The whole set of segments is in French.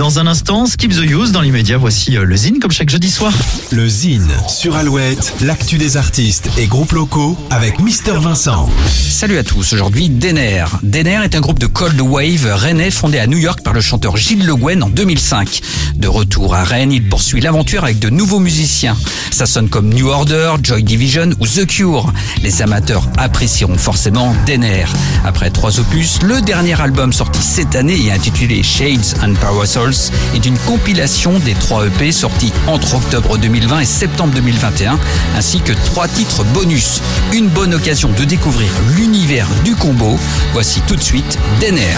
Dans un instant, skip the use. Dans l'immédiat, voici euh, le Zine comme chaque jeudi soir. Le Zine sur Alouette, l'actu des artistes et groupes locaux avec Mister Vincent. Salut à tous, aujourd'hui Denner. Denner est un groupe de cold wave rennais fondé à New York par le chanteur Gilles Le Guen en 2005. De retour à Rennes, il poursuit l'aventure avec de nouveaux musiciens. Ça sonne comme New Order, Joy Division ou The Cure. Les amateurs apprécieront forcément Denner. Après trois opus, le dernier album sorti cette année et intitulé Shades and Parasols est une compilation des trois EP sortis entre octobre 2020 et septembre 2021, ainsi que trois titres bonus. Une bonne occasion de découvrir l'univers du combo. Voici tout de suite Denner.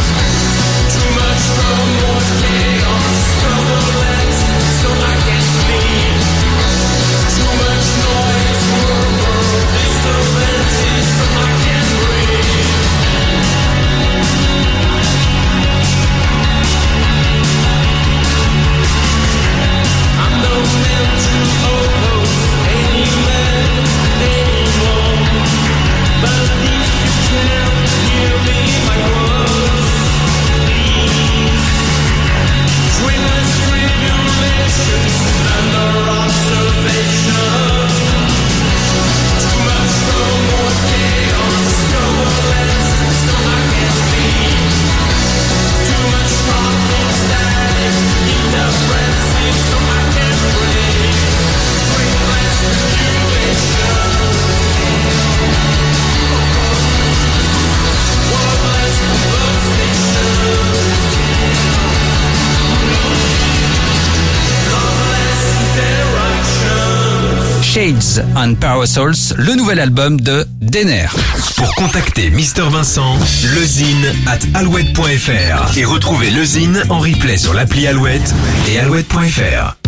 Shades and Parasols, le nouvel album de Denner. Pour contacter Mister Vincent, lezine at alouette.fr et retrouver le Zine en replay sur l'appli Alouette et alouette.fr.